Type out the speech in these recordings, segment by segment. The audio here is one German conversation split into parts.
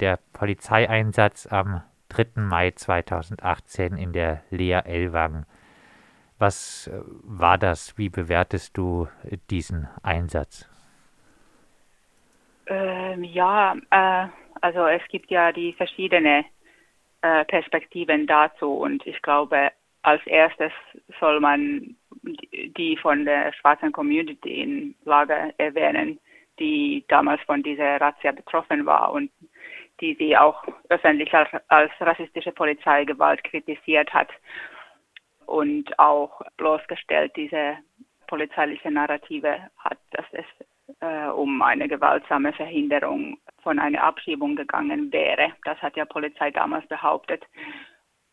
der Polizeieinsatz am 3. Mai 2018 in der Lea Ellwangen. Was äh, war das? Wie bewertest du diesen Einsatz? Ähm, ja, äh, also es gibt ja die verschiedenen äh, Perspektiven dazu und ich glaube, als erstes soll man die von der schwarzen Community in Lager erwähnen, die damals von dieser Razzia betroffen war und die sie auch öffentlich als, als rassistische Polizeigewalt kritisiert hat und auch bloßgestellt diese polizeiliche Narrative hat, dass es äh, um eine gewaltsame Verhinderung von einer Abschiebung gegangen wäre. Das hat ja Polizei damals behauptet.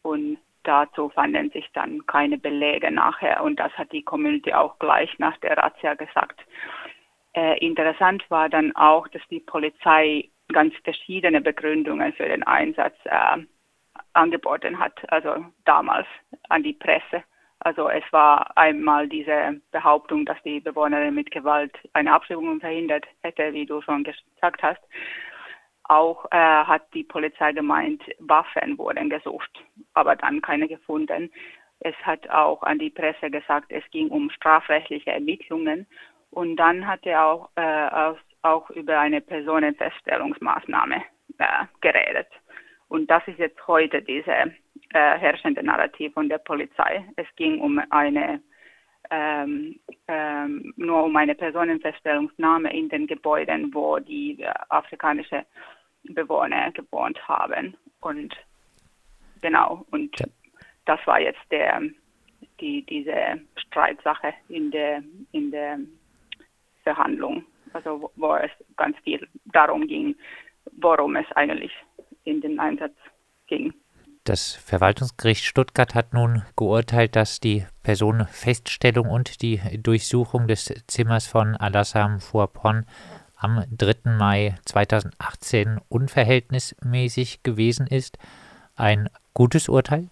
Und dazu fanden sich dann keine Belege nachher und das hat die Community auch gleich nach der Razzia gesagt. Äh, interessant war dann auch, dass die Polizei ganz verschiedene Begründungen für den Einsatz äh, angeboten hat, also damals an die Presse. Also es war einmal diese Behauptung, dass die Bewohnerin mit Gewalt eine Abschiebung verhindert hätte, wie du schon gesagt hast. Auch äh, hat die Polizei gemeint, Waffen wurden gesucht, aber dann keine gefunden. Es hat auch an die Presse gesagt, es ging um strafrechtliche Ermittlungen. Und dann hat er auch, äh, auch über eine Personenfeststellungsmaßnahme äh, geredet. Und das ist jetzt heute diese äh, herrschende Narrativ von der Polizei. Es ging um eine ähm, ähm, nur um eine Personenfeststellungsnahme in den Gebäuden, wo die äh, afrikanische Bewohner gewohnt haben. Und genau, und ja. das war jetzt der, die, diese Streitsache in der, in der Verhandlung, also wo, es ganz viel darum ging, worum es eigentlich in den Einsatz ging. Das Verwaltungsgericht Stuttgart hat nun geurteilt, dass die Personenfeststellung und die Durchsuchung des Zimmers von Alassam Fouapon am 3. Mai 2018 unverhältnismäßig gewesen ist. Ein gutes Urteil?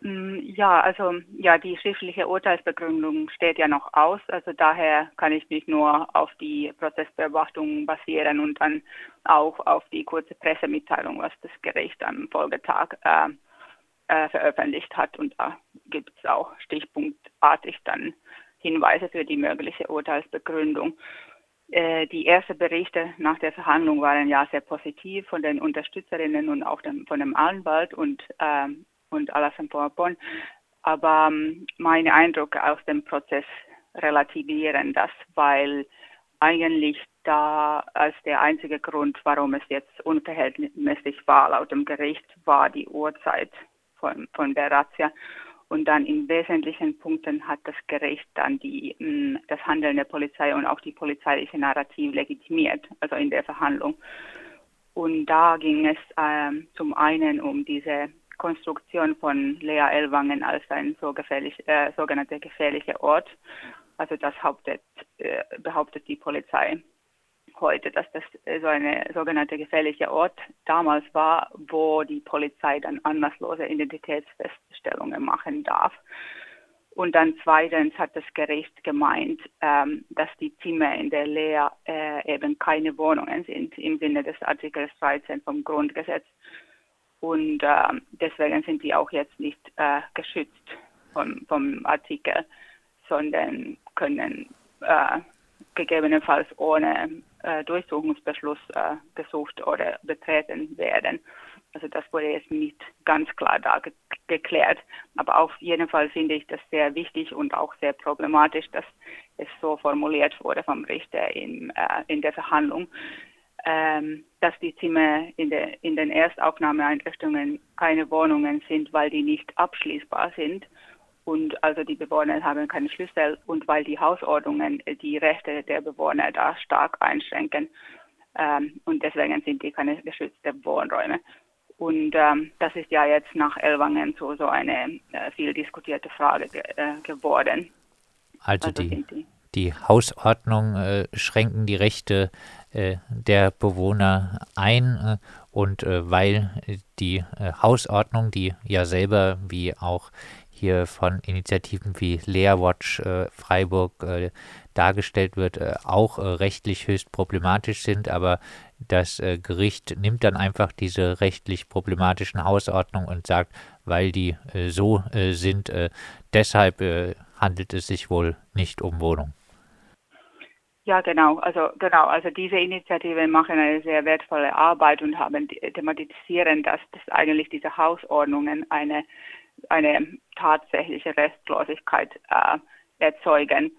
Mm, ja, also ja, die schriftliche Urteilsbegründung steht ja noch aus. Also daher kann ich mich nur auf die Prozessbeobachtung basieren und dann auch auf die kurze Pressemitteilung, was das Gericht am Folgetag äh, äh, veröffentlicht hat. Und da gibt es auch stichpunktartig dann Hinweise für die mögliche Urteilsbegründung. Äh, die ersten Berichte nach der Verhandlung waren ja sehr positiv von den Unterstützerinnen und auch dem, von dem Anwalt und ähm, und alles in Bonn. Aber ähm, meine Eindrücke aus dem Prozess relativieren das, weil eigentlich da als der einzige Grund, warum es jetzt unverhältnismäßig war laut dem Gericht, war die Uhrzeit von, von der Razzia. Und dann in wesentlichen Punkten hat das Gericht dann die, mm, das Handeln der Polizei und auch die polizeiliche Narrativ legitimiert, also in der Verhandlung. Und da ging es äh, zum einen um diese Konstruktion von Lea Ellwangen als ein so gefährlich, äh, sogenannter gefährlicher Ort. Also das hauptet, äh, behauptet die Polizei heute, dass das so eine sogenannte gefährliche Ort damals war, wo die Polizei dann anlasslose Identitätsfeststellungen machen darf. Und dann zweitens hat das Gericht gemeint, ähm, dass die Zimmer in der Lea äh, eben keine Wohnungen sind im Sinne des Artikels 13 vom Grundgesetz, und äh, deswegen sind die auch jetzt nicht äh, geschützt vom, vom Artikel, sondern können äh, gegebenenfalls ohne äh, Durchsuchungsbeschluss äh, gesucht oder betreten werden. Also das wurde jetzt nicht ganz klar da ge geklärt. Aber auf jeden Fall finde ich das sehr wichtig und auch sehr problematisch, dass es so formuliert wurde vom Richter in, äh, in der Verhandlung ähm, dass die Zimmer in, der, in den Erstaufnahmeeinrichtungen keine Wohnungen sind, weil die nicht abschließbar sind. Und also die Bewohner haben keine Schlüssel und weil die Hausordnungen die Rechte der Bewohner da stark einschränken. Ähm, und deswegen sind die keine geschützten Wohnräume. Und ähm, das ist ja jetzt nach Elwangen so, so eine äh, viel diskutierte Frage ge äh, geworden. Also, also die, die, die Hausordnung äh, schränken die Rechte äh, der Bewohner ein äh, und äh, weil die Hausordnung, die ja selber wie auch hier von Initiativen wie Leerwatch äh, Freiburg äh, dargestellt wird, äh, auch äh, rechtlich höchst problematisch sind, aber das äh, Gericht nimmt dann einfach diese rechtlich problematischen Hausordnungen und sagt, weil die äh, so sind, deshalb handelt es sich wohl nicht um Wohnung. Ja, genau. Also genau. Also diese Initiativen machen eine sehr wertvolle Arbeit und haben thematisieren, dass das eigentlich diese Hausordnungen eine eine tatsächliche Restlosigkeit äh, erzeugen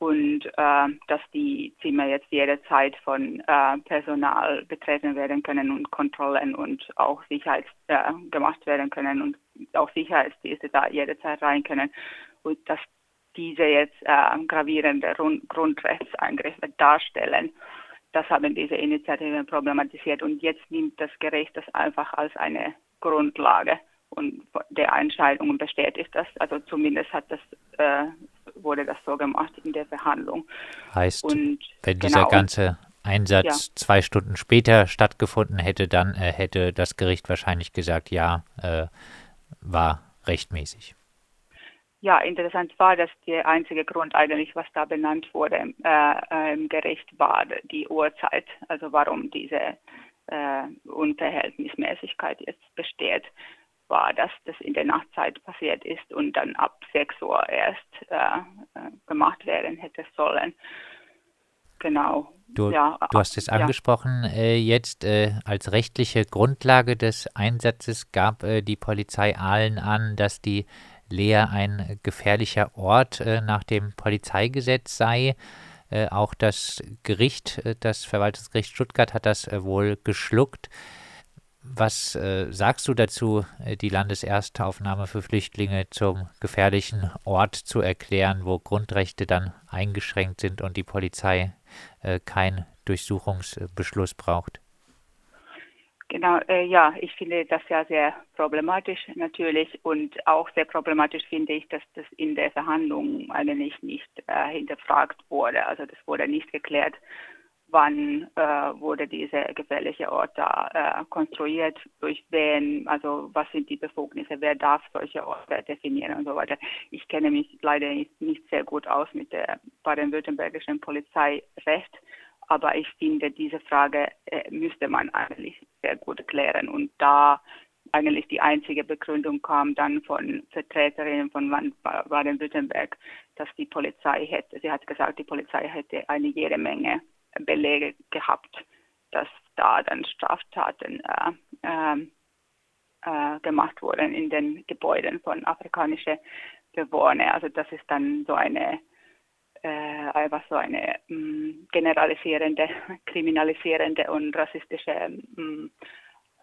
und äh, dass die Zimmer jetzt jederzeit von äh, Personal betreten werden können und Kontrollen und auch Sicherheit äh, gemacht werden können und auch Sicherheitsdienste da jederzeit rein können und dass diese jetzt äh, gravierende Rund Grundrechtseingriffe darstellen. Das haben diese Initiativen problematisiert und jetzt nimmt das Gericht das einfach als eine Grundlage und der Entscheidung bestätigt das. Also zumindest hat das, äh, wurde das so gemacht in der Verhandlung. Heißt, und, wenn dieser genau, ganze Einsatz ja. zwei Stunden später stattgefunden hätte, dann äh, hätte das Gericht wahrscheinlich gesagt, ja, äh, war rechtmäßig. Ja, interessant war, dass der einzige Grund eigentlich, was da benannt wurde äh, im Gericht, war die Uhrzeit, also warum diese äh, Unverhältnismäßigkeit jetzt besteht, war, dass das in der Nachtzeit passiert ist und dann ab 6 Uhr erst äh, äh, gemacht werden hätte sollen. Genau. Du, ja, du hast es angesprochen, ja. äh, jetzt äh, als rechtliche Grundlage des Einsatzes gab äh, die Polizei Aalen an, dass die Lea ein gefährlicher Ort äh, nach dem Polizeigesetz sei. Äh, auch das Gericht, äh, das Verwaltungsgericht Stuttgart hat das wohl geschluckt. Was äh, sagst du dazu, die Landeserstaufnahme für Flüchtlinge zum gefährlichen Ort zu erklären, wo Grundrechte dann eingeschränkt sind und die Polizei äh, keinen Durchsuchungsbeschluss braucht? Genau, äh, ja, ich finde das ja sehr problematisch natürlich und auch sehr problematisch finde ich, dass das in der Verhandlung eigentlich nicht äh, hinterfragt wurde. Also das wurde nicht geklärt, wann äh, wurde dieser gefährliche Ort da äh, konstruiert, durch wen, also was sind die Befugnisse, wer darf solche Orte definieren und so weiter. Ich kenne mich leider nicht, nicht sehr gut aus mit der baden-württembergischen Polizeirecht aber ich finde, diese Frage äh, müsste man eigentlich sehr gut klären. Und da eigentlich die einzige Begründung kam dann von Vertreterinnen von Baden-Württemberg, dass die Polizei hätte, sie hat gesagt, die Polizei hätte eine jede Menge Belege gehabt, dass da dann Straftaten äh, ähm, äh, gemacht wurden in den Gebäuden von afrikanischen Bewohnern. Also das ist dann so eine einfach so eine mh, mm, generalisierende, kriminalisierende und rassistische mh, mm,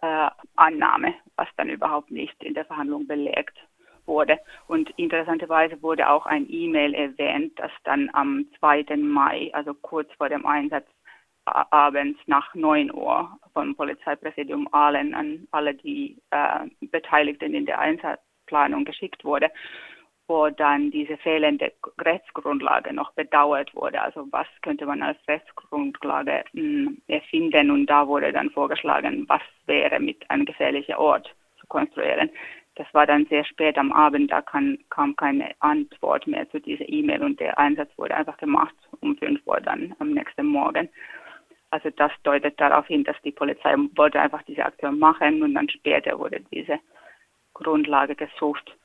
äh, Annahme, was dann überhaupt nicht in der Verhandlung belegt wurde. Und interessanterweise wurde auch ein E-Mail erwähnt, das dann am 2. Mai, also kurz vor dem Einsatz abends nach 9 Uhr vom Polizeipräsidium Aalen an alle die äh, Beteiligten in der Einsatzplanung geschickt wurde wo dann diese fehlende Rechtsgrundlage noch bedauert wurde. Also was könnte man als Rechtsgrundlage mh, hm, erfinden und da wurde dann vorgeschlagen, was wäre mit einem gefährlichen Ort zu konstruieren. Das war dann sehr spät am Abend, da kann, kam keine Antwort mehr zu dieser E-Mail und der Einsatz wurde einfach gemacht um 5 Uhr dann am nächsten Morgen. Also das deutet darauf hin, dass die Polizei wollte einfach diese Aktion machen und dann später wurde diese Grundlage gesucht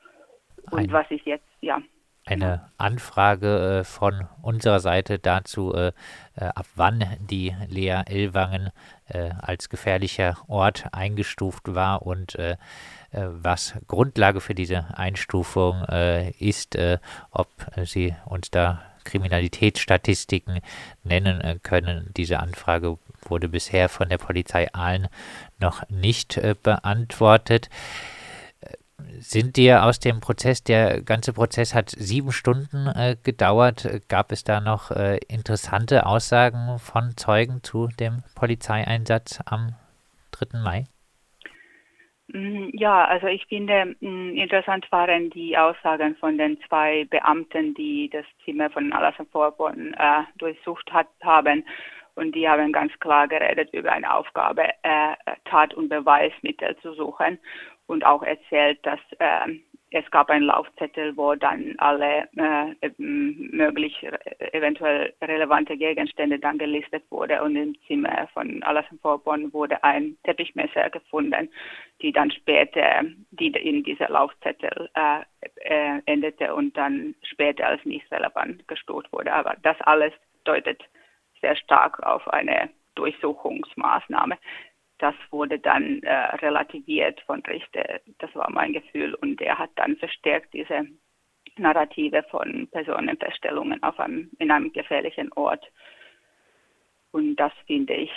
und ein, was ich jetzt, ja. Eine Anfrage äh, von unserer Seite dazu, äh, äh, ab wann die Lea Ellwangen äh, als gefährlicher Ort eingestuft war und äh, äh, was Grundlage für diese Einstufung ist, ob Sie uns da Kriminalitätsstatistiken nennen können. Diese Anfrage wurde bisher von der Polizei Aalen noch nicht beantwortet sind dir aus dem Prozess, der ganze Prozess hat sieben Stunden äh, gedauert, gab es da noch äh, interessante Aussagen von Zeugen zu dem Polizeieinsatz am 3. Mai? Mm, ja, also ich finde mm, interessant waren die Aussagen von den zwei Beamten, die das Zimmer von Alassane Vorborn äh, durchsucht hat, haben. Und die haben ganz klar geredet über eine Aufgabe, äh, Tat- und Beweismittel zu suchen und auch erzählt, dass äh, es gab einen Laufzettel, wo dann alle äh, möglich eventuell relevante Gegenstände dann gelistet wurde und im Zimmer von Alassane Vorbonn wurde ein Teppichmesser gefunden, die dann später, die in dieser Laufzettel äh, äh, endete und dann später als nicht relevant gestuft wurde. Aber das alles deutet sehr stark auf eine Durchsuchungsmaßnahme das wurde dann äh, relativiert von Richter. Das war mein Gefühl. Und er hat dann verstärkt diese Narrative von Personenfeststellungen auf einem, in einem gefährlichen Ort. Und das finde ich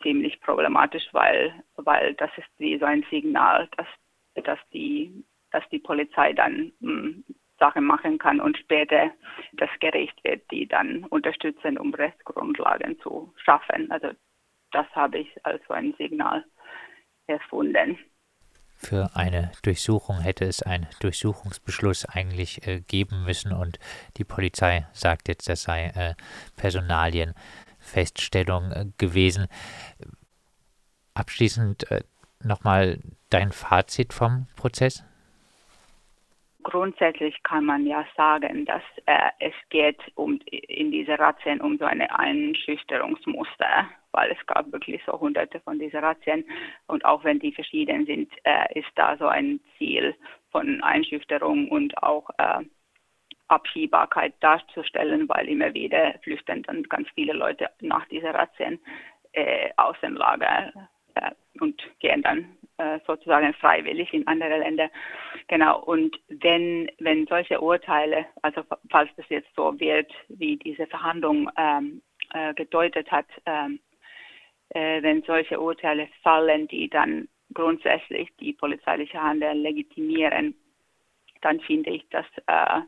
ziemlich problematisch, weil, weil das ist wie so ein Signal, dass, dass, die, dass die Polizei dann mh, hm, Sachen machen kann und später das Gericht wird die dann unterstützen, um Rechtsgrundlagen zu schaffen. Also das habe ich als so ein Signal erfunden. Für eine Durchsuchung hätte es einen Durchsuchungsbeschluss eigentlich äh, geben müssen und die Polizei sagt jetzt, das sei äh, Personalienfeststellung äh, gewesen. Abschließend äh, nochmal dein Fazit vom Prozess? grundsätzlich kann man ja sagen, dass äh, es geht um in dieser Razzien um so eine Einschüchterungsmuster, weil es gab wirklich so hunderte von diesen Razzien und auch wenn die verschieden sind, äh, ist da so ein Ziel von Einschüchterung und auch äh, Abschiebbarkeit darzustellen, weil immer wieder flüchten dann ganz viele Leute nach dieser Razzien äh, aus dem Lager äh, und gehen dann äh, sozusagen freiwillig in andere Länder. Genau. Und wenn, wenn solche Urteile, also falls das jetzt so wird, wie diese Verhandlung ähm, äh, gedeutet hat, ähm, äh, wenn solche Urteile fallen, die dann grundsätzlich die polizeiliche Handel legitimieren, dann finde ich das, äh,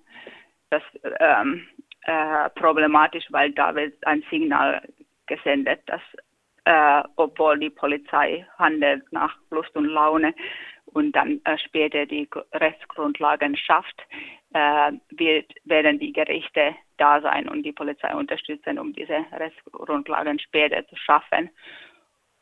das ähm, äh, problematisch, weil da wird ein Signal gesendet, dass äh, obwohl die Polizei handelt nach Lust und Laune und dann äh, später die Rechtsgrundlagen schafft, äh, wird, werden die Gerichte da sein und die Polizei unterstützen, um diese Rechtsgrundlagen später zu schaffen.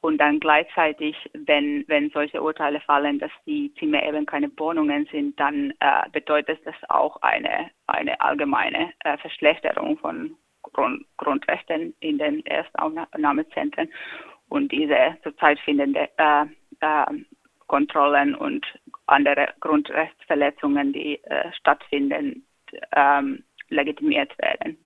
Und dann gleichzeitig, wenn, wenn solche Urteile fallen, dass die Zimmer eben keine Wohnungen sind, dann äh, bedeutet das auch eine, eine allgemeine äh, Verschlechterung von Grund, Grundrechten in den Erstaufnahmezentren und diese zurzeit findende äh, äh, Kontrollen und andere Grundrechtsverletzungen, die äh, stattfinden, ähm, legitimiert werden.